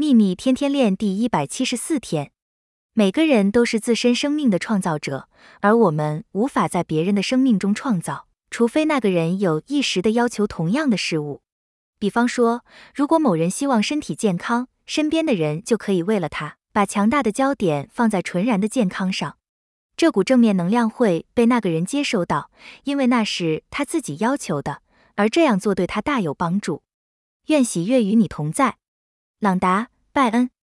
秘密天天练第一百七十四天。每个人都是自身生命的创造者，而我们无法在别人的生命中创造，除非那个人有一时的要求同样的事物。比方说，如果某人希望身体健康，身边的人就可以为了他，把强大的焦点放在纯然的健康上。这股正面能量会被那个人接收到，因为那是他自己要求的，而这样做对他大有帮助。愿喜悦与你同在，朗达·拜恩。